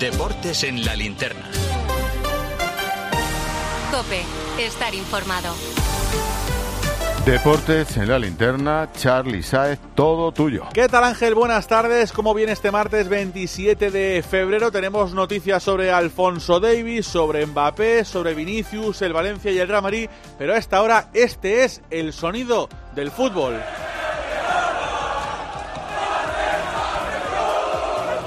Deportes en la linterna. Cope, estar informado. Deportes en la linterna, Charlie Saez, todo tuyo. ¿Qué tal Ángel? Buenas tardes. ¿Cómo viene este martes 27 de febrero? Tenemos noticias sobre Alfonso Davis, sobre Mbappé, sobre Vinicius, el Valencia y el Real Madrid, pero a esta hora este es el sonido del fútbol.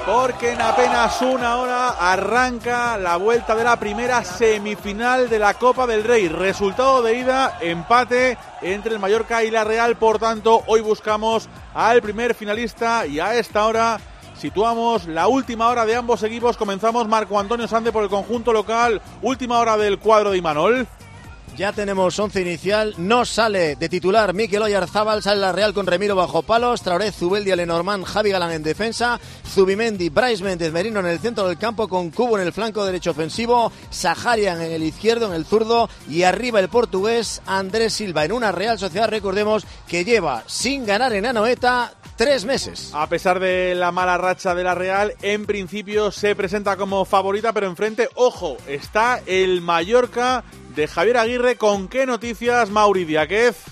Porque en apenas una hora arranca la vuelta de la primera semifinal de la Copa del Rey. Resultado de ida, empate entre el Mallorca y la Real. Por tanto, hoy buscamos al primer finalista y a esta hora situamos la última hora de ambos equipos. Comenzamos Marco Antonio Sande por el conjunto local. Última hora del cuadro de Imanol. Ya tenemos once inicial. No sale de titular Mikel Oyarzábal. Sale la Real con Remiro bajo palos. Traoré, Zubeldia, Lenormand, Javi Galán en defensa. Zubimendi, Bryce Méndez, Merino en el centro del campo con Cubo en el flanco derecho ofensivo. Saharian en el izquierdo, en el zurdo. Y arriba el portugués Andrés Silva en una Real Sociedad. Recordemos que lleva sin ganar en Anoeta tres meses. A pesar de la mala racha de la Real, en principio se presenta como favorita, pero enfrente, ojo, está el Mallorca de Javier Aguirre. ¿Con qué noticias, Mauri Diáquez?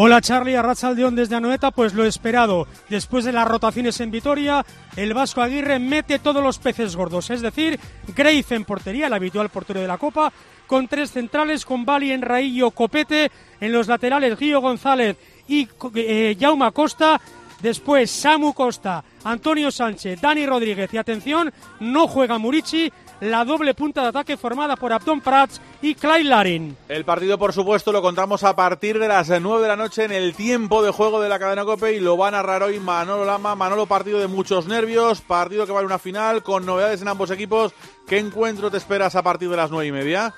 Hola Charlie, Arrachaldeón desde Anoeta, pues lo esperado. Después de las rotaciones en Vitoria, el Vasco Aguirre mete todos los peces gordos, es decir, Grace en portería, el habitual portero de la Copa, con tres centrales, con Bali en Raillo, Copete, en los laterales Guillo González y eh, Jauma Costa, después Samu Costa, Antonio Sánchez, Dani Rodríguez y atención, no juega Murici, la doble punta de ataque formada por Abdon Prats y Clyde Larin. El partido, por supuesto, lo contamos a partir de las 9 de la noche en el tiempo de juego de la cadena Cope y lo va a narrar hoy Manolo Lama. Manolo, partido de muchos nervios, partido que vale una final con novedades en ambos equipos. ¿Qué encuentro te esperas a partir de las nueve y media?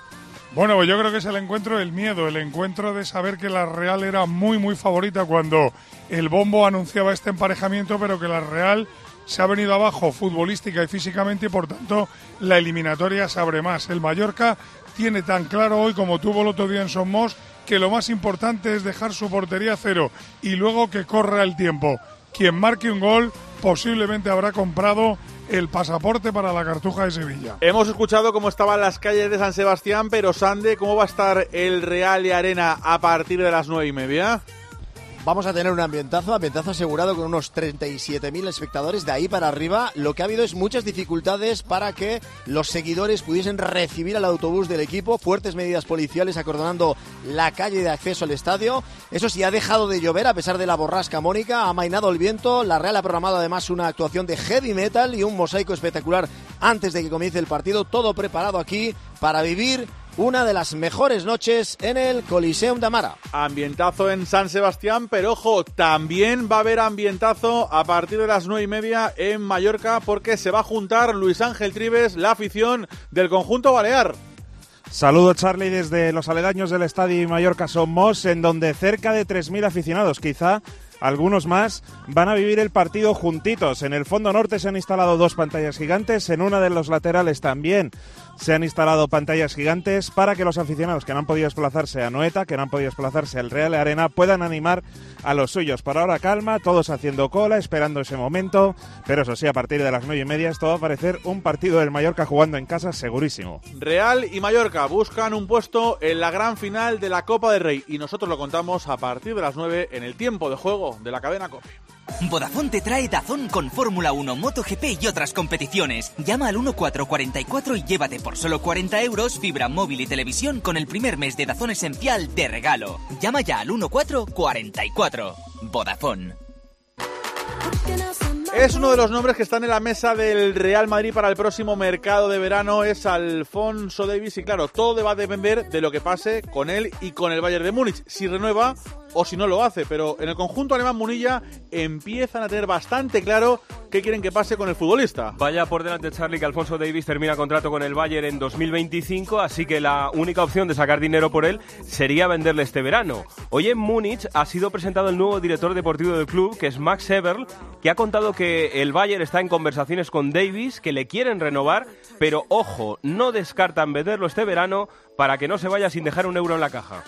Bueno, pues yo creo que es el encuentro del miedo, el encuentro de saber que la Real era muy, muy favorita cuando el bombo anunciaba este emparejamiento, pero que la Real se ha venido abajo futbolística y físicamente y por tanto la eliminatoria se abre más. El Mallorca tiene tan claro hoy como tuvo el otro día en Somos que lo más importante es dejar su portería cero y luego que corra el tiempo. Quien marque un gol posiblemente habrá comprado el pasaporte para la Cartuja de Sevilla. Hemos escuchado cómo estaban las calles de San Sebastián, pero Sande, ¿cómo va a estar el Real y Arena a partir de las nueve y media? Vamos a tener un ambientazo, ambientazo asegurado con unos 37.000 espectadores. De ahí para arriba, lo que ha habido es muchas dificultades para que los seguidores pudiesen recibir al autobús del equipo. Fuertes medidas policiales acordonando la calle de acceso al estadio. Eso sí, ha dejado de llover a pesar de la borrasca Mónica. Ha mainado el viento. La Real ha programado además una actuación de heavy metal y un mosaico espectacular antes de que comience el partido. Todo preparado aquí para vivir una de las mejores noches en el Coliseum de Amara. Ambientazo en San Sebastián, pero ojo, también va a haber ambientazo a partir de las nueve y media en Mallorca porque se va a juntar Luis Ángel Tribes, la afición del conjunto balear. Saludo Charlie desde los aledaños del Estadio Mallorca Somos, en donde cerca de 3.000 aficionados, quizá algunos más van a vivir el partido juntitos. En el fondo norte se han instalado dos pantallas gigantes, en una de los laterales también se han instalado pantallas gigantes para que los aficionados que no han podido desplazarse a Noeta, que no han podido desplazarse al Real Arena, puedan animar a los suyos. Por ahora calma, todos haciendo cola, esperando ese momento, pero eso sí, a partir de las nueve y media esto va a parecer un partido del Mallorca jugando en casa segurísimo. Real y Mallorca buscan un puesto en la gran final de la Copa del Rey y nosotros lo contamos a partir de las nueve en el tiempo de juego de la cadena COPE. Vodafone te trae Dazón con Fórmula 1, MotoGP y otras competiciones. Llama al 1444 y llévate por solo 40 euros fibra móvil y televisión con el primer mes de Dazón Esencial de regalo. Llama ya al 1444. Vodafone. Es uno de los nombres que están en la mesa del Real Madrid para el próximo mercado de verano, es Alfonso Davis y claro, todo va a depender de lo que pase con él y con el Bayern de Múnich, si renueva o si no lo hace, pero en el conjunto alemán Munilla empiezan a tener bastante claro qué quieren que pase con el futbolista. Vaya por delante Charlie que Alfonso Davis termina contrato con el Bayern en 2025, así que la única opción de sacar dinero por él sería venderle este verano. Hoy en Múnich ha sido presentado el nuevo director deportivo del club, que es Max Eberl, que ha contado que el Bayern está en conversaciones con Davis, que le quieren renovar, pero ojo, no descartan venderlo este verano para que no se vaya sin dejar un euro en la caja.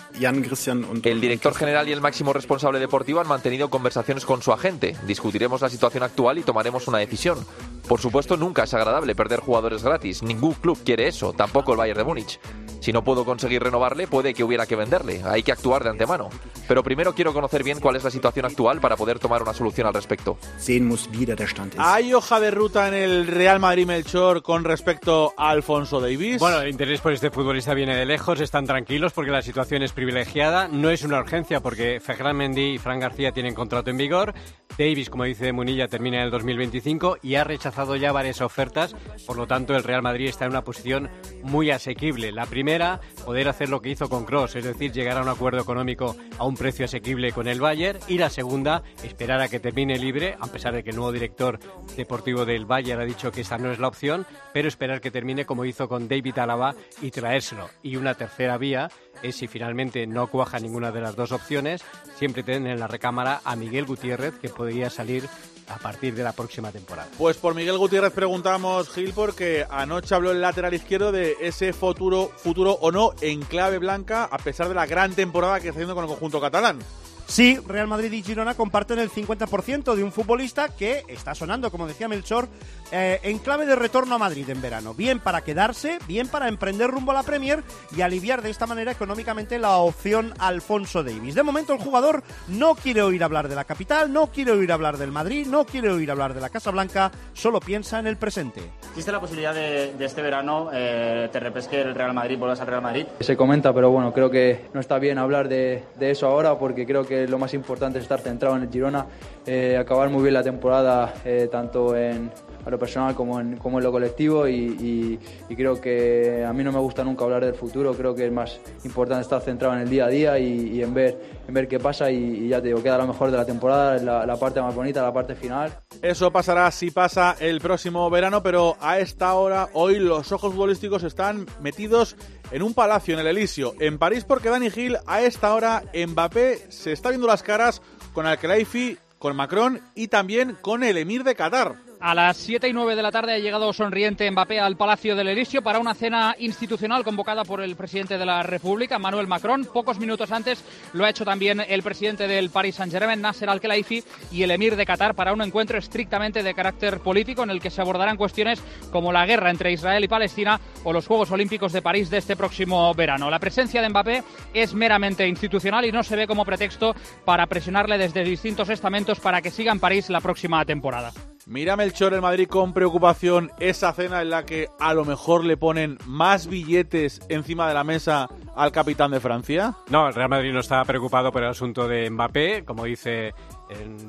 El director general y el máximo responsable deportivo han mantenido conversaciones con su agente. Discutiremos la situación actual y tomaremos una decisión. Por supuesto, nunca es agradable perder jugadores gratis. Ningún club quiere eso, tampoco el Bayern de Múnich. Si no puedo conseguir renovarle, puede que hubiera que venderle. Hay que actuar de antemano. Pero primero quiero conocer bien cuál es la situación actual para poder tomar una solución al respecto. ¿Hay hoja de ruta en el Real Madrid Melchor con respecto a Alfonso Davis? Bueno, el interés por este futbolista viene de lejos, están tranquilos porque la situación es privilegiada, no es una urgencia porque Ferran Mendy y Fran García tienen contrato en vigor, Davis, como dice Munilla, termina en el 2025 y ha rechazado ya varias ofertas, por lo tanto el Real Madrid está en una posición muy asequible. La primera, poder hacer lo que hizo con Cross, es decir, llegar a un acuerdo económico a un precio asequible con el Bayern y la segunda, esperar a que termine libre, a pesar de que el nuevo director deportivo del Bayern ha dicho que esta no es la opción, pero esperar que termine como hizo con David Alaba y traérselo. Y una tercera vía es si finalmente no cuaja ninguna de las dos opciones, siempre tener en la recámara a Miguel Gutiérrez, que podría salir a partir de la próxima temporada. Pues por Miguel Gutiérrez preguntamos, Gil, porque anoche habló el lateral izquierdo de ese futuro, futuro o no en clave blanca, a pesar de la gran temporada que está haciendo con el conjunto catalán. Sí, Real Madrid y Girona comparten el 50% de un futbolista que está sonando, como decía Melchor, eh, en clave de retorno a Madrid en verano. Bien para quedarse, bien para emprender rumbo a la Premier y aliviar de esta manera económicamente la opción Alfonso Davis. De momento el jugador no quiere oír hablar de la capital, no quiere oír hablar del Madrid, no quiere oír hablar de la Casa Blanca, solo piensa en el presente. ¿Existe la posibilidad de, este verano eh, te repesque el Real Madrid, vuelvas al Real Madrid? Se comenta, pero bueno, creo que no está bien hablar de, de eso ahora porque creo que lo más importante es estar centrado en el Girona, eh, acabar muy bien la temporada, eh, tanto en a lo personal como en, como en lo colectivo y, creo que a mí no me gusta nunca hablar del futuro, creo que es más importante estar centrado en el día a día y, en, ver, en ver qué pasa y, ya te digo, queda lo mejor de la temporada, la, la parte más bonita, la parte final. Eso pasará si pasa el próximo verano, pero a esta hora, hoy los ojos futbolísticos están metidos en un palacio en el Elíseo, en París, porque Dani Gil, a esta hora, Mbappé se está viendo las caras con Al-Khelaifi, con Macron y también con el emir de Qatar. A las 7 y 9 de la tarde ha llegado sonriente Mbappé al Palacio del Elíseo para una cena institucional convocada por el presidente de la República, Manuel Macron. Pocos minutos antes lo ha hecho también el presidente del Paris Saint-Germain, Nasser Al-Khelaifi, y el emir de Qatar para un encuentro estrictamente de carácter político en el que se abordarán cuestiones como la guerra entre Israel y Palestina o los Juegos Olímpicos de París de este próximo verano. La presencia de Mbappé es meramente institucional y no se ve como pretexto para presionarle desde distintos estamentos para que siga en París la próxima temporada. Mira Melchor el Madrid con preocupación esa cena en la que a lo mejor le ponen más billetes encima de la mesa al capitán de Francia. No, el Real Madrid no está preocupado por el asunto de Mbappé, como dice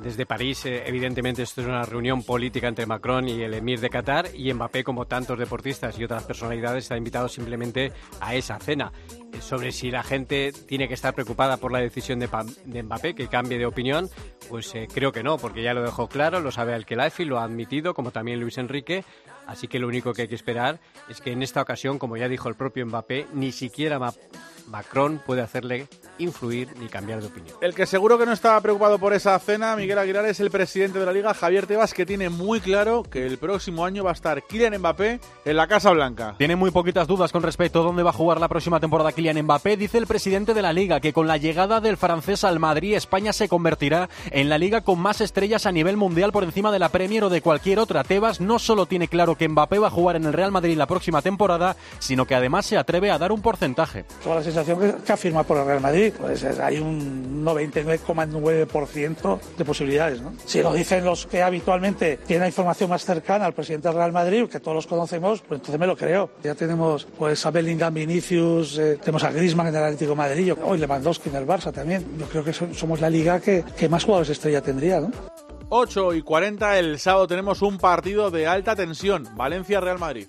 desde París, eh, evidentemente, esto es una reunión política entre Macron y el emir de Qatar y Mbappé, como tantos deportistas y otras personalidades, está invitado simplemente a esa cena. Eh, sobre si la gente tiene que estar preocupada por la decisión de, Mbappé, que cambie de opinión, pues eh, creo que no, porque ya lo dejó claro, lo sabe Al-Khelaifi, lo ha admitido, como también Luis Enrique. Así que lo único que hay que esperar es que en esta ocasión, como ya dijo el propio Mbappé, ni siquiera Macron puede hacerle influir ni cambiar de opinión. El que seguro que no estaba preocupado por esa cena, Miguel Aguilar, es el presidente de la liga, Javier Tebas, que tiene muy claro que el próximo año va a estar Kylian Mbappé en la Casa Blanca. Tiene muy poquitas dudas con respecto a dónde va a jugar la próxima temporada Kylian Mbappé. Dice el presidente de la liga que con la llegada del francés al Madrid, España se convertirá en la liga con más estrellas a nivel mundial por encima de la Premier o de cualquier otra. Tebas no solo tiene claro que Mbappé va a jugar en el Real Madrid la próxima temporada, sino que además se atreve a dar un porcentaje. Sensación que, que afirma por el Real Madrid, pues hay un 99,9% de posibilidades. Si lo dicen los que habitualmente tienen la información más cercana al presidente del Real Madrid, que todos los conocemos, pues entonces me lo creo. Ya tenemos pues a Bellingham, Vinicius, eh, tenemos a Griezmann en el Atlético de Madrid, hoy Lewandowski en el Barça también. Yo creo que somos la liga que, que más jugadores estrella tendría. ¿no? 8 y 40 el sábado tenemos un partido de alta tensión, Valencia-Real Madrid.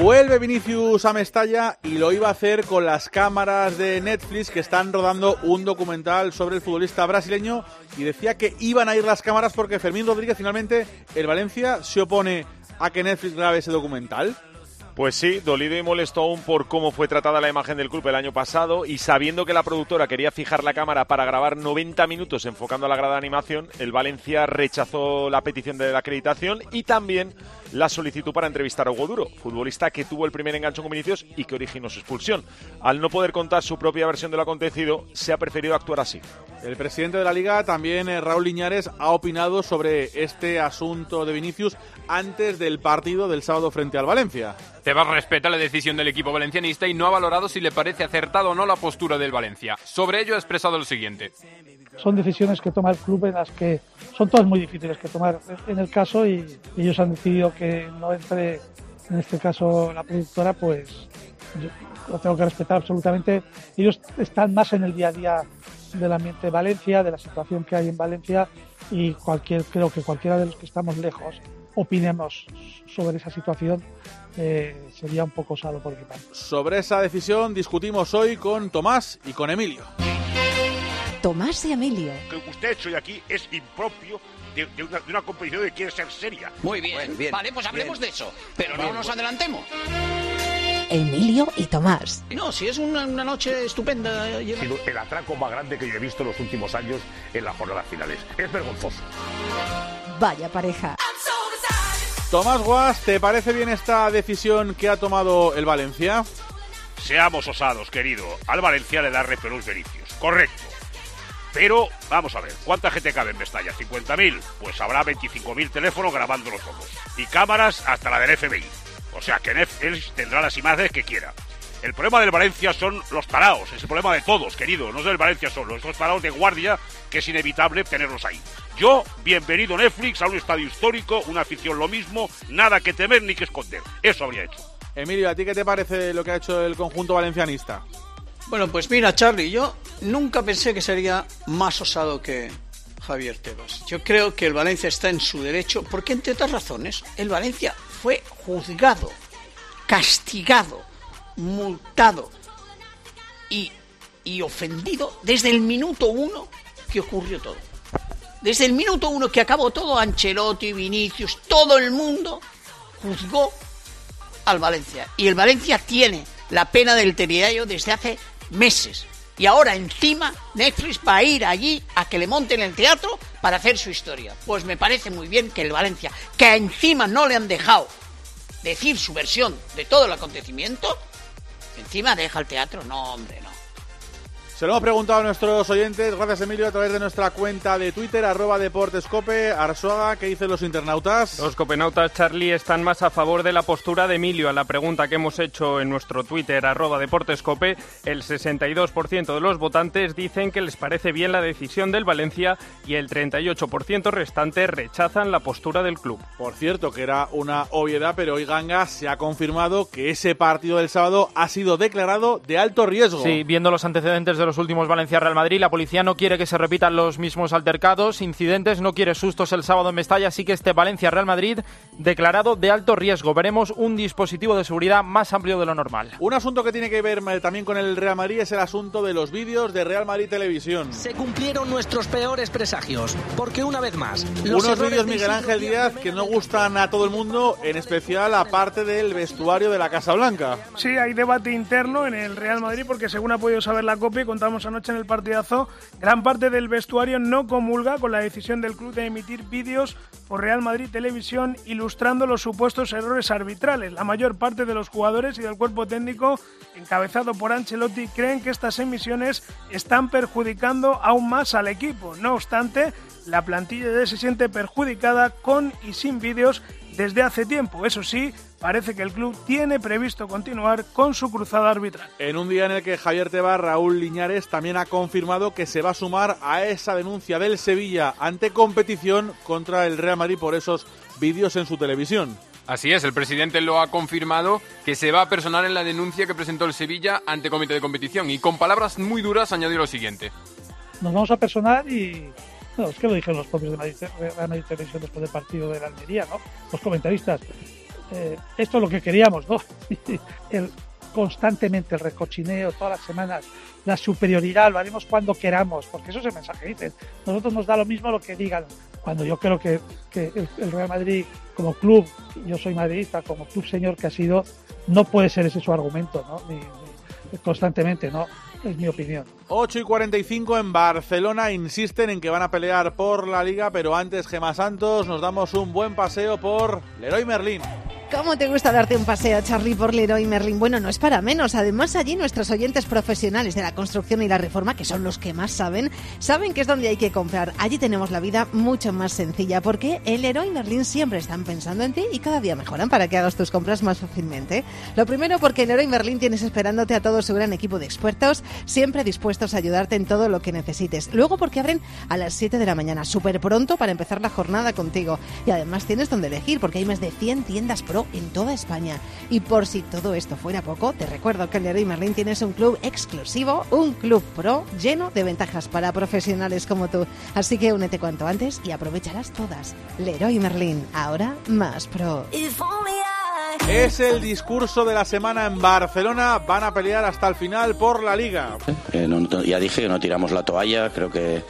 Vuelve Vinicius a Mestalla y lo iba a hacer con las cámaras de Netflix que están rodando un documental sobre el futbolista brasileño y decía que iban a ir las cámaras porque Fermín Rodríguez finalmente, el Valencia, se opone a que Netflix grabe ese documental. Pues sí, dolido y molesto aún por cómo fue tratada la imagen del club el año pasado y sabiendo que la productora quería fijar la cámara para grabar 90 minutos enfocando a la grada de animación, el Valencia rechazó la petición de la acreditación y también la solicitud para entrevistar a Hugo Duro, futbolista que tuvo el primer engancho con Vinicius y que originó su expulsión. Al no poder contar su propia versión de lo acontecido, se ha preferido actuar así. El presidente de la liga, también eh, Raúl Liñares, ha opinado sobre este asunto de Vinicius antes del partido del sábado frente al Valencia. Tebas respeta la decisión del equipo valencianista y no ha valorado si le parece acertado o no la postura del Valencia. Sobre ello ha expresado lo siguiente. Son decisiones que toma el club en las que son todas muy difíciles que tomar en el caso y ellos han decidido que no entre, en este caso, la productora, pues yo lo tengo que respetar absolutamente. Ellos están más en el día a día del ambiente de Valencia, de la situación que hay en Valencia y cualquier, creo que cualquiera de los que estamos lejos opinemos sobre esa situación eh, sería un poco osado por mi parte. Sobre esa decisión discutimos hoy con Tomás y con Emilio. Tomás y Emilio. que usted ha hecho hoy aquí es impropio de, de una, de una competición que quiere ser seria. Muy bien. Vale, pues hablemos de eso. Pero no nos adelantemos. Emilio y Tomás. No, si es una, una noche estupenda. Ha sido el atraco más grande que yo he visto en los últimos años en las jornadas finales. Es vergonzoso. Vaya pareja. Tomás Guas, ¿te parece bien esta decisión que ha tomado el Valencia? Seamos osados, querido. Al Valencia le da repelús Vinicius. Correcto. Pero, vamos a ver, ¿cuánta gente cabe en Mestalla? ¿50.000? Pues habrá 25.000 teléfonos grabándolos todos. Y cámaras hasta la del FBI. O sea que Netflix tendrá las imágenes que quiera. El problema del Valencia son los taraos, es el problema de todos, querido, no es del Valencia solo, esos taraos de guardia que es inevitable tenerlos ahí. Yo, bienvenido Netflix a un estadio histórico, una afición lo mismo, nada que temer ni que esconder. Eso habría hecho. Emilio, ¿a ti qué te parece lo que ha hecho el conjunto valencianista? Bueno, pues mira, Charlie, yo nunca pensé que sería más osado que Javier Tebas. Yo creo que el Valencia está en su derecho, porque entre otras razones, el Valencia fue juzgado, castigado, multado y, y ofendido desde el minuto uno que ocurrió todo. Desde el minuto uno que acabó todo, Ancelotti, Vinicius, todo el mundo juzgó al Valencia. Y el Valencia tiene la pena del Teriayo desde hace meses. Y ahora encima Netflix va a ir allí a que le monten el teatro para hacer su historia. Pues me parece muy bien que el Valencia, que encima no le han dejado decir su versión de todo el acontecimiento, encima deja el teatro. No, hombre. Se lo hemos preguntado a nuestros oyentes, gracias Emilio, a través de nuestra cuenta de Twitter, arroba deportescope, Arsuaga, ¿qué dicen los internautas? Los copenautas, Charlie, están más a favor de la postura de Emilio. A la pregunta que hemos hecho en nuestro Twitter, arroba deportescope, el 62% de los votantes dicen que les parece bien la decisión del Valencia y el 38% restante rechazan la postura del club. Por cierto, que era una obviedad, pero hoy Ganga se ha confirmado que ese partido del sábado ha sido declarado de alto riesgo. Sí, viendo los antecedentes de los últimos Valencia-Real Madrid, la policía no quiere que se repitan los mismos altercados, incidentes, no quiere sustos el sábado en Mestalla, así que este Valencia-Real Madrid declarado de alto riesgo. Veremos un dispositivo de seguridad más amplio de lo normal. Un asunto que tiene que ver eh, también con el Real Madrid es el asunto de los vídeos de Real Madrid Televisión. Se cumplieron nuestros peores presagios, porque una vez más... los Unos vídeos de Miguel Ángel Díaz que no gustan a todo el mundo, en especial a parte del vestuario de la Casa Blanca. Sí, hay debate interno en el Real Madrid porque según ha podido saber la COPE, contamos anoche en el partidazo, gran parte del vestuario no comulga con la decisión del club de emitir vídeos por Real Madrid Televisión ilustrando los supuestos errores arbitrales. La mayor parte de los jugadores y del cuerpo técnico, encabezado por Ancelotti, creen que estas emisiones están perjudicando aún más al equipo. No obstante, la plantilla ya se siente perjudicada con y sin vídeos desde hace tiempo. Eso sí, parece que el club tiene previsto continuar con su cruzada arbitral. En un día en el que Javier Tebas, Raúl Liñares también ha confirmado que se va a sumar a esa denuncia del Sevilla ante competición contra el Real Madrid por esos vídeos en su televisión. Así es, el presidente lo ha confirmado que se va a personar en la denuncia que presentó el Sevilla ante comité de competición y con palabras muy duras añadió lo siguiente. Nos vamos a personar y. No, es que lo dijeron los propios de Real Madrid Televisión después del partido de la Almería, ¿no? Los comentaristas. Eh, esto es lo que queríamos, ¿no? el, constantemente el recochineo, todas las semanas, la superioridad, lo haremos cuando queramos, porque eso es el mensaje, dicen. Nosotros nos da lo mismo lo que digan cuando yo creo que, que el, Real Madrid como club, yo soy madridista, como club señor que ha sido, no puede ser ese su argumento, ¿no? Ni constantemente, ¿no? Es mi opinión. 8 y 45 en Barcelona insisten en que van a pelear por la liga, pero antes Gema Santos nos damos un buen paseo por Leroy Merlin. ¿Cómo te gusta darte un paseo, Charlie, por Leroy Merlin? Bueno, no es para menos. Además, allí nuestros oyentes profesionales de la construcción y la reforma, que son los que más saben, saben que es donde hay que comprar. Allí tenemos la vida mucho más sencilla, porque en Leroy Merlin siempre están pensando en ti y cada día mejoran para que hagas tus compras más fácilmente. Lo primero, porque en Leroy Merlin tienes esperándote a todo su gran equipo de expertos, siempre dispuestos a ayudarte en todo lo que necesites. Luego, porque abren a las 7 de la mañana, súper pronto para empezar la jornada contigo. Y además tienes donde elegir, porque hay más de 100 tiendas en toda España. Y por si todo esto fuera poco, te recuerdo que en Leroy Merlin tienes un club exclusivo, un club pro lleno de ventajas para profesionales como tú. Así que únete cuanto antes y aprovecharás todas. Leroy Merlin, ahora más pro. Es el discurso de la semana en Barcelona. Van a pelear hasta el final por la liga. Eh, no- ya dije que no tiramos la toalla, creo que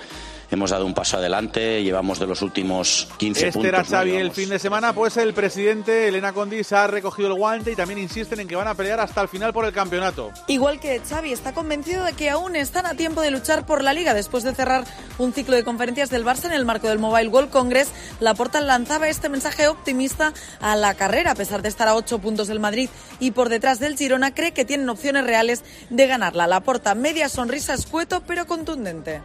hemos dado un paso adelante, llevamos de los últimos 15 Este puntos. era ¿no? Xavi el fin de semana, pues el presidente Elena Condis ha recogido el guante y también insisten en que van a pelear hasta el final por el campeonato. Igual que Xavi está convencido de que aún están a tiempo de luchar por la liga después de cerrar un ciclo de conferencias del Barça en el marco del Mobile World Congress. Laporta lanzaba este mensaje optimista a la carrera a pesar de estar a ocho puntos del Madrid y por detrás del Girona cree que tienen opciones reales de ganarla. Laporta media sonrisa escueto pero contundente.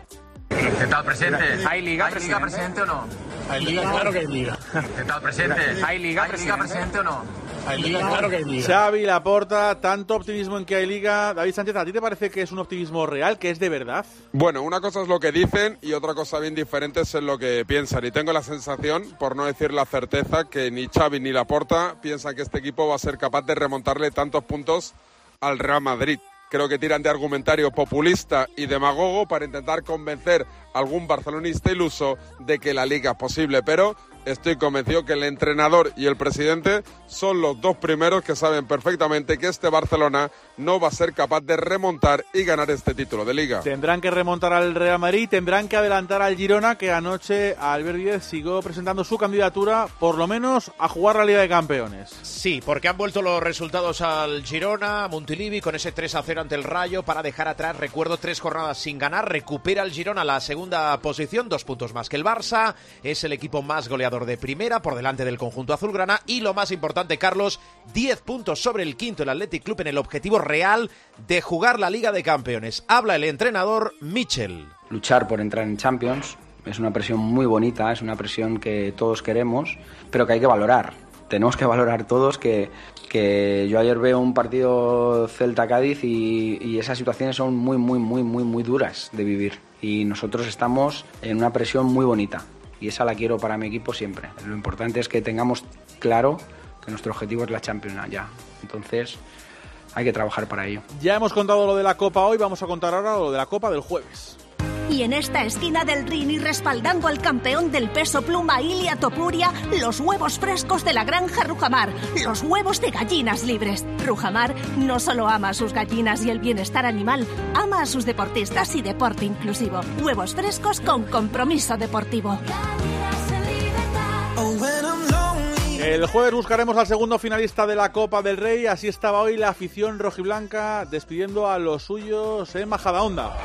¿Qué tal, presidente? ¿Hay liga, presidente? o no? Hay liga, claro que hay liga. ¿Qué tal, presidente? ¿Hay liga, presidente? o no? Hay liga, claro que hay liga. Xavi Laporta, tanto optimismo en que hay liga. David Sánchez, ¿a ti te parece que es un optimismo real, que es de verdad? Bueno, una cosa es lo que dicen y otra cosa bien diferente es en lo que piensan. Y tengo la sensación, por no decir la certeza, que ni Xavi ni Laporta piensan que este equipo va a ser capaz de remontarle tantos puntos al Real Madrid. Creo que tiran de argumentario populista y demagogo para intentar convencer a algún barcelonista iluso de que la liga es posible, pero estoy convencido que el entrenador y el presidente son los dos primeros que saben perfectamente que este Barcelona no va a ser capaz de remontar y ganar este título de liga. Tendrán que remontar al Real Madrid, tendrán que adelantar al Girona, que anoche Albert Díez siguió presentando su candidatura, por lo menos, a jugar la Liga de Campeones. Sí, porque han vuelto los resultados al Girona, a Montilivi, con ese 3 a 0 ante el Rayo para dejar atrás, recuerdo, tres jornadas sin ganar. Recupera el Girona la segunda posición, dos puntos más que el Barça. Es el equipo más goleador de primera, por delante del conjunto azulgrana. Y lo más importante, Carlos, 10 puntos sobre el quinto, el Athletic Club, en el objetivo real de jugar la Liga de Campeones. Habla el entrenador Michel. luchar por entrar en Champions. Es una presión muy bonita, es una presión que todos queremos, pero que hay que valorar. Tenemos que valorar todos que, que yo ayer veo un partido Celta-Cádiz y, y esas situaciones son muy, muy, muy, muy, muy duras de vivir. Y nosotros estamos en una presión muy bonita y esa la quiero para mi equipo siempre. Lo importante es que tengamos claro que nuestro objetivo es la Champions ya. Entonces hay que trabajar para ello. Ya hemos contado lo de la Copa hoy, vamos a contar ahora lo de la Copa del jueves. Y en esta esquina del ring y respaldando al campeón del peso pluma Ilia Topuria, los huevos frescos de la granja Rujamar, los huevos de gallinas libres. Rujamar no solo ama a sus gallinas y el bienestar animal, ama a sus deportistas y deporte inclusivo. Huevos frescos con compromiso deportivo. El jueves buscaremos al segundo finalista de la Copa del Rey, así estaba hoy la afición rojiblanca despidiendo a los suyos en Majadahonda.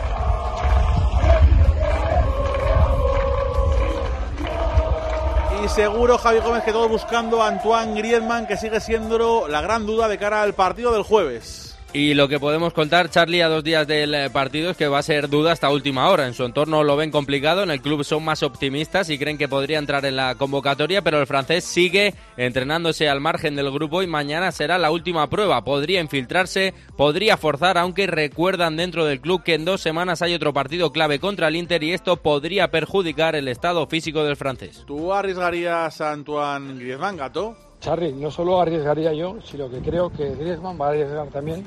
Y seguro, Javi Gómez, que todos buscando a Antoine Griezmann, que sigue siendo la gran duda de cara al partido del jueves. Y lo que podemos contar, Charlie, a dos días del eh, partido es que va a ser duda hasta última hora. En su entorno lo ven complicado, en el club son más optimistas y creen que podría entrar en la convocatoria, pero el francés sigue entrenándose al margen del grupo y mañana será la última prueba. Podría infiltrarse, podría forzar, aunque recuerdan dentro del club que en dos semanas hay otro partido clave contra el Inter y esto podría perjudicar el estado físico del francés. ¿Tú arriesgarías a Antoine Griezmann, gato? Charly, no solo arriesgaría yo, sino que creo que Griezmann va a arriesgar también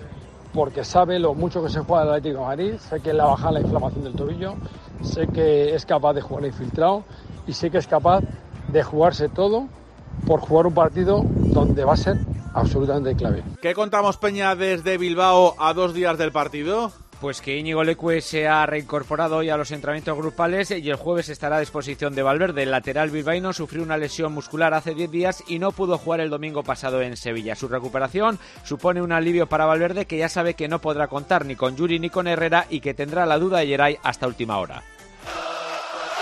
porque sabe lo mucho que se juega el Atlético Madrid, sé que le baja la inflamación del tobillo, sé que es capaz de jugar infiltrado y sé que es capaz de jugarse todo por jugar un partido donde va a ser absolutamente clave. ¿Qué contamos, Peña, desde Bilbao a dos días del partido? Pues que Íñigo Leque se ha reincorporado hoy a los entrenamientos grupales y el jueves estará a disposición de Valverde. El lateral bilbaíno sufrió una lesión muscular hace 10 días y no pudo jugar el domingo pasado en Sevilla. Su recuperación supone un alivio para Valverde que ya sabe que no podrá contar ni con Yuri ni con Herrera y que tendrá la duda de Geray hasta última hora.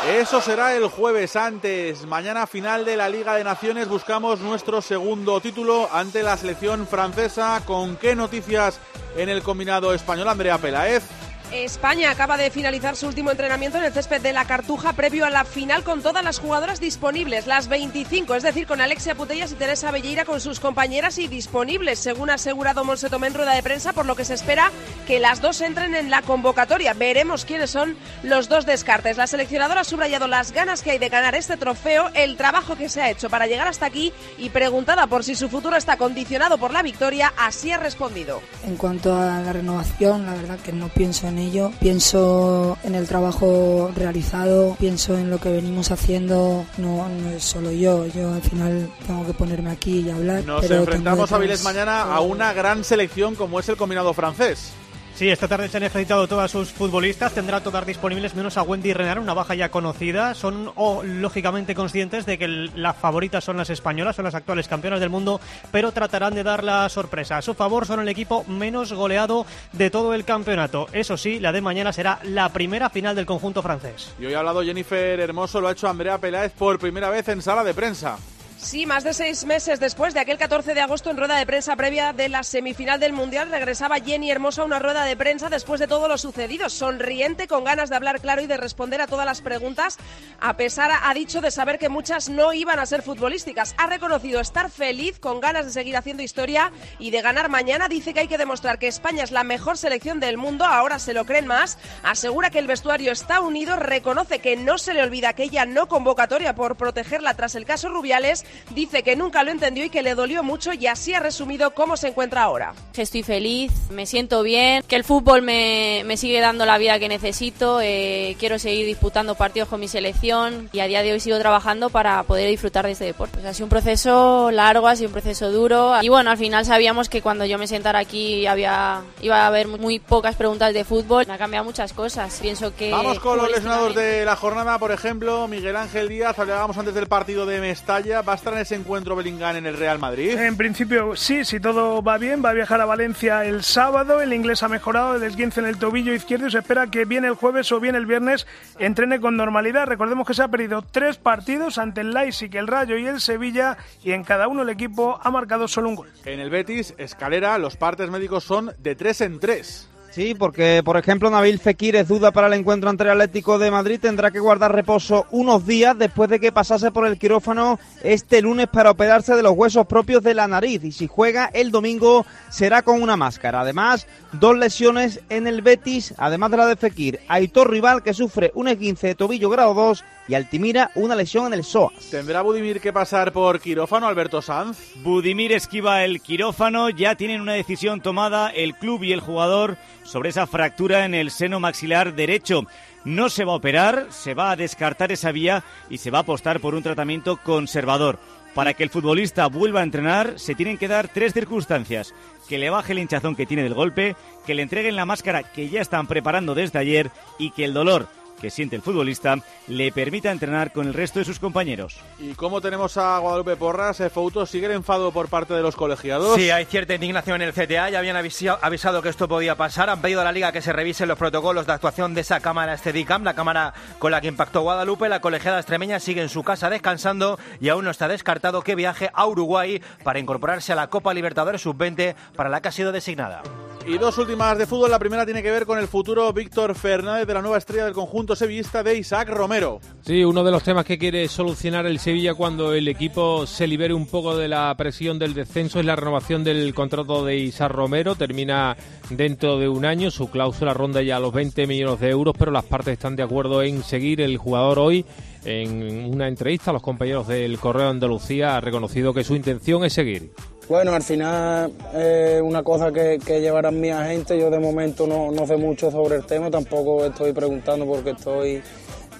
Eso será el jueves antes. Mañana final de la Liga de Naciones buscamos nuestro segundo título ante la selección francesa. ¿Con qué noticias en el combinado español? Andrea Pelaez. España acaba de finalizar su último entrenamiento en el césped de la Cartuja previo a la final con todas las jugadoras disponibles, las 25, es decir, con Alexia Putellas y Teresa Belleira con sus compañeras y disponibles, según ha asegurado Monse Tomé en rueda de prensa, por lo que se espera que las dos entren en la convocatoria. Veremos quiénes son los dos descartes. La seleccionadora ha subrayado las ganas que hay de ganar este trofeo, el trabajo que se ha hecho para llegar hasta aquí y preguntada por si su futuro está condicionado por la victoria, así ha respondido. En cuanto a la renovación, la verdad que no pienso en ello. Pienso en el trabajo realizado, pienso en lo que venimos haciendo. No, no es solo yo, yo al final tengo que ponerme aquí y hablar. Nos pero enfrentamos a Viles mañana a una gran selección como es el combinado francés. Sí, esta tarde se han ejercitado todas sus futbolistas. Tendrá todas disponibles menos a Wendy Renard, una baja ya conocida. Son lógicamente conscientes de que las favoritas son las españolas, son las actuales campeonas del mundo, pero tratarán de dar la sorpresa. A su favor son el equipo menos goleado de todo el campeonato. Eso sí, la de mañana será la primera final del conjunto francés. Y hoy ha hablado Jennifer Hermoso, lo ha hecho Andrea Peláez por primera vez en sala de prensa. Sí, más de seis meses después de aquel 14 de agosto en rueda de prensa previa de la semifinal del Mundial, regresaba Jenny Hermoso a una rueda de prensa después de todo lo sucedido, sonriente, con ganas de hablar claro y de responder a todas las preguntas, a pesar, ha dicho, de saber que muchas no iban a ser futbolísticas. Ha reconocido estar feliz, con ganas de seguir haciendo historia y de ganar mañana. Dice que hay que demostrar que España es la mejor selección del mundo, ahora se lo creen más. Asegura que el vestuario está unido, reconoce que no se le olvida aquella no convocatoria por protegerla tras el caso Rubiales dice que nunca lo entendió y que le dolió mucho y así ha resumido cómo se encuentra ahora. Estoy feliz, me siento bien, que el fútbol me, me sigue dando la vida que necesito, eh, quiero seguir disputando partidos con mi selección y a día de hoy sigo trabajando para poder disfrutar de este deporte. Pues ha sido un proceso largo, ha sido un proceso duro y bueno, al final sabíamos que cuando yo me sentara aquí había, iba a haber muy pocas preguntas de fútbol, me ha cambiado muchas cosas. Pienso que... Vamos con los lesionados de la jornada, por ejemplo, Miguel Ángel Díaz, hablábamos antes del partido de Mestalla, ¿va a estar en ese encuentro Belingán en el Real Madrid? En principio sí, si todo va bien, va a viajar a Valencia el sábado, el inglés ha mejorado el esguince en el tobillo izquierdo y se espera que bien el jueves o bien el viernes entrene con normalidad. Recordemos que se ha perdido tres partidos ante el Leipzig, el Rayo y el Sevilla y en cada uno el equipo ha marcado solo un gol. En el Betis, Escalera, los partes médicos son de tres en tres. Sí, porque por ejemplo Nabil Fekir es duda para el encuentro ante el Atlético de Madrid, tendrá que guardar reposo unos días después de que pasase por el quirófano este lunes para operarse de los huesos propios de la nariz. Y si juega el domingo será con una máscara. Además, dos lesiones en el Betis, además de la de Fekir, Aitor Rival que sufre un esguince de tobillo grado 2 y Altimira una lesión en el psoas. ¿Tendrá Budimir que pasar por quirófano, Alberto Sanz? Budimir esquiva el quirófano, ya tienen una decisión tomada el club y el jugador sobre esa fractura en el seno maxilar derecho. No se va a operar, se va a descartar esa vía y se va a apostar por un tratamiento conservador. Para que el futbolista vuelva a entrenar se tienen que dar tres circunstancias. Que le baje el hinchazón que tiene del golpe, que le entreguen la máscara que ya están preparando desde ayer y que el dolor que siente el futbolista le permita entrenar con el resto de sus compañeros. ¿Y cómo tenemos a Guadalupe Porras? Eh, Fouto, ¿sigue el enfado por parte de los colegiados? Sí, hay cierta indignación en el CTA. Ya habían avisa- avisado que esto podía pasar. Han pedido a la Liga que se revisen los protocolos de actuación de esa cámara Steadicam, la cámara con la que impactó Guadalupe. La colegiada extremeña sigue en su casa descansando y aún no está descartado que viaje a Uruguay para incorporarse a la Copa Libertadores Sub-20 para la que ha sido designada. Y dos últimas de fútbol. La primera tiene que ver con el futuro Víctor Fernández de la nueva estrella del conjunto sevillista de Isaac Romero. Sí, uno de los temas que quiere solucionar el Sevilla cuando el equipo se libere un poco de la presión del descenso es la renovación del contrato de Isaac Romero. Termina dentro de un año, su cláusula ronda ya los 20 millones de euros, pero las partes están de acuerdo en seguir. El jugador hoy, en una entrevista a los compañeros del Correo Andalucía, ha reconocido que su intención es seguir. Bueno, al final es una cosa que, que llevarán mi agente. Yo de momento no, no sé mucho sobre el tema, tampoco estoy preguntando porque estoy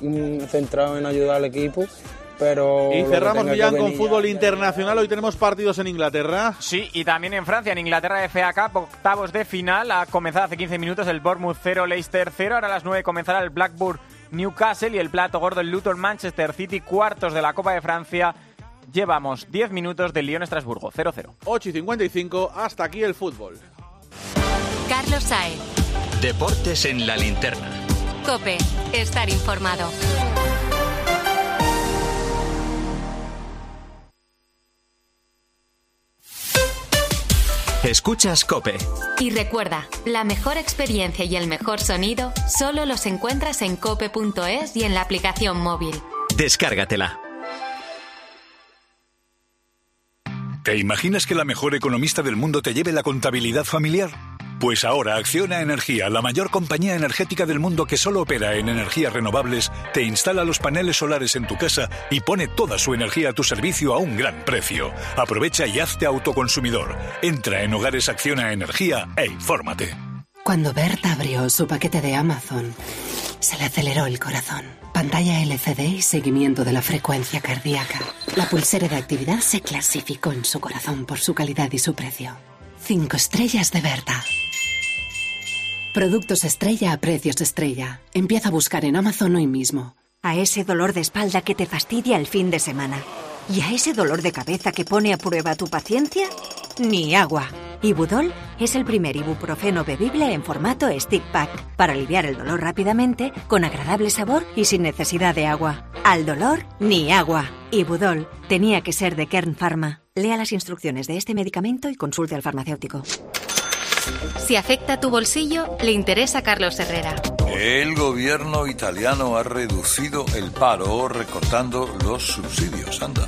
mm, centrado en ayudar al equipo. pero... Y cerramos Millán con fútbol internacional. Hoy tenemos partidos en Inglaterra. Sí, y también en Francia, en Inglaterra FA Cup, octavos de final. Ha comenzado hace 15 minutos el Bournemouth 0, Leicester 0. Ahora a las 9 comenzará el Blackburn Newcastle y el plato gordo el Luton Manchester City, cuartos de la Copa de Francia. Llevamos 10 minutos del Lyon Estrasburgo, 0-0. 8 y 55, hasta aquí el fútbol. Carlos Saez. Deportes en la linterna. Cope, estar informado. Escuchas Cope. Y recuerda, la mejor experiencia y el mejor sonido solo los encuentras en cope.es y en la aplicación móvil. Descárgatela. ¿Te imaginas que la mejor economista del mundo te lleve la contabilidad familiar? Pues ahora Acciona Energía, la mayor compañía energética del mundo que solo opera en energías renovables, te instala los paneles solares en tu casa y pone toda su energía a tu servicio a un gran precio. Aprovecha y hazte autoconsumidor. Entra en Hogares Acciona Energía e infórmate. Cuando Berta abrió su paquete de Amazon, se le aceleró el corazón. Pantalla LCD y seguimiento de la frecuencia cardíaca. La pulsera de actividad se clasificó en su corazón por su calidad y su precio. Cinco estrellas de Berta. Productos estrella a precios estrella. Empieza a buscar en Amazon hoy mismo. A ese dolor de espalda que te fastidia el fin de semana. ¿Y a ese dolor de cabeza que pone a prueba tu paciencia? Ni agua. Ibudol es el primer ibuprofeno bebible en formato stick pack para aliviar el dolor rápidamente, con agradable sabor y sin necesidad de agua. Al dolor, ni agua. Ibudol tenía que ser de Kern Pharma. Lea las instrucciones de este medicamento y consulte al farmacéutico. Si afecta tu bolsillo, le interesa a Carlos Herrera. El gobierno italiano ha reducido el paro recortando los subsidios. Anda.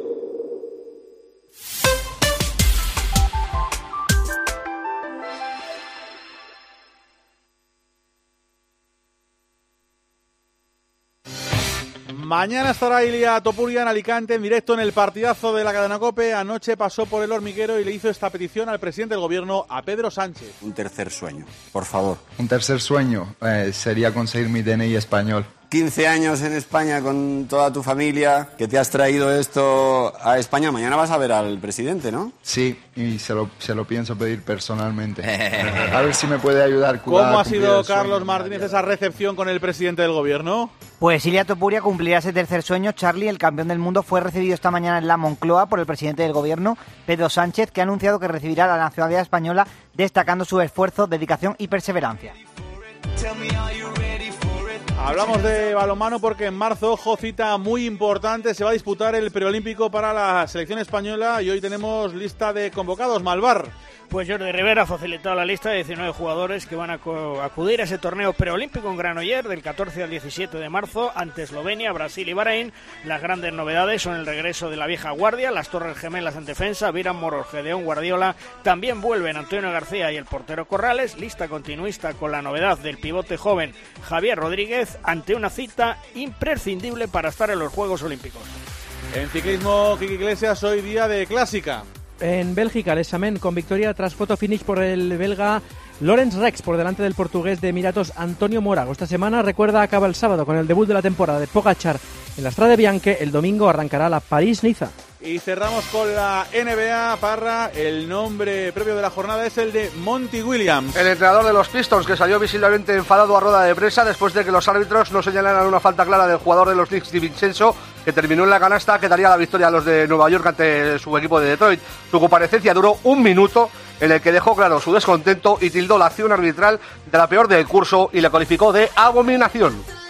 Mañana estará Ilia Topuria en Alicante en directo en el partidazo de la cadena Cope. Anoche pasó por el hormiguero y le hizo esta petición al presidente del gobierno, a Pedro Sánchez. Un tercer sueño, por favor. Un tercer sueño eh, sería conseguir mi DNI español. 15 años en España con toda tu familia, que te has traído esto a España. Mañana vas a ver al presidente, ¿no? Sí, y se lo, se lo pienso pedir personalmente. A ver si me puede ayudar. ¿Cómo ha sido, Carlos Martínez, esa recepción con el presidente del gobierno? Pues Ilia Topuria cumplirá ese tercer sueño. Charlie, el campeón del mundo, fue recibido esta mañana en la Moncloa por el presidente del gobierno, Pedro Sánchez, que ha anunciado que recibirá la nacionalidad española, destacando su esfuerzo, dedicación y perseverancia. Hablamos de balonmano porque en marzo, ojo, cita muy importante, se va a disputar el preolímpico para la selección española y hoy tenemos lista de convocados, Malvar. Pues Jordi Rivera ha facilitado la lista de 19 jugadores que van a acudir a ese torneo preolímpico en Granoller del 14 al 17 de marzo ante Eslovenia, Brasil y Bahrein. Las grandes novedades son el regreso de la vieja guardia, las Torres Gemelas en defensa, Viran Moros, Gedeón Guardiola. También vuelven Antonio García y el portero Corrales. Lista continuista con la novedad del pivote joven Javier Rodríguez ante una cita imprescindible para estar en los Juegos Olímpicos. En ciclismo, Kiki Iglesias, hoy día de clásica en Bélgica, el examen con victoria tras foto finish por el belga Lorenz Rex por delante del portugués de Emiratos Antonio Morago. Esta semana, recuerda, acaba el sábado con el debut de la temporada de Pogachar en la Strade Bianche. El domingo arrancará la París-Niza. Y cerramos con la NBA, Parra. El nombre propio de la jornada es el de Monty Williams. El entrenador de los Pistons, que salió visiblemente enfadado a rueda de presa después de que los árbitros no señalaran una falta clara del jugador de los Knicks, Di Vincenzo, que terminó en la canasta, que daría la victoria a los de Nueva York ante su equipo de Detroit. Su comparecencia duró un minuto, en el que dejó claro su descontento y tildó la acción arbitral de la peor del curso y la calificó de abominación.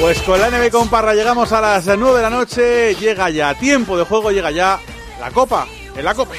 Pues con la NB con Parra llegamos a las 9 de la noche, llega ya tiempo de juego, llega ya la copa en la copa.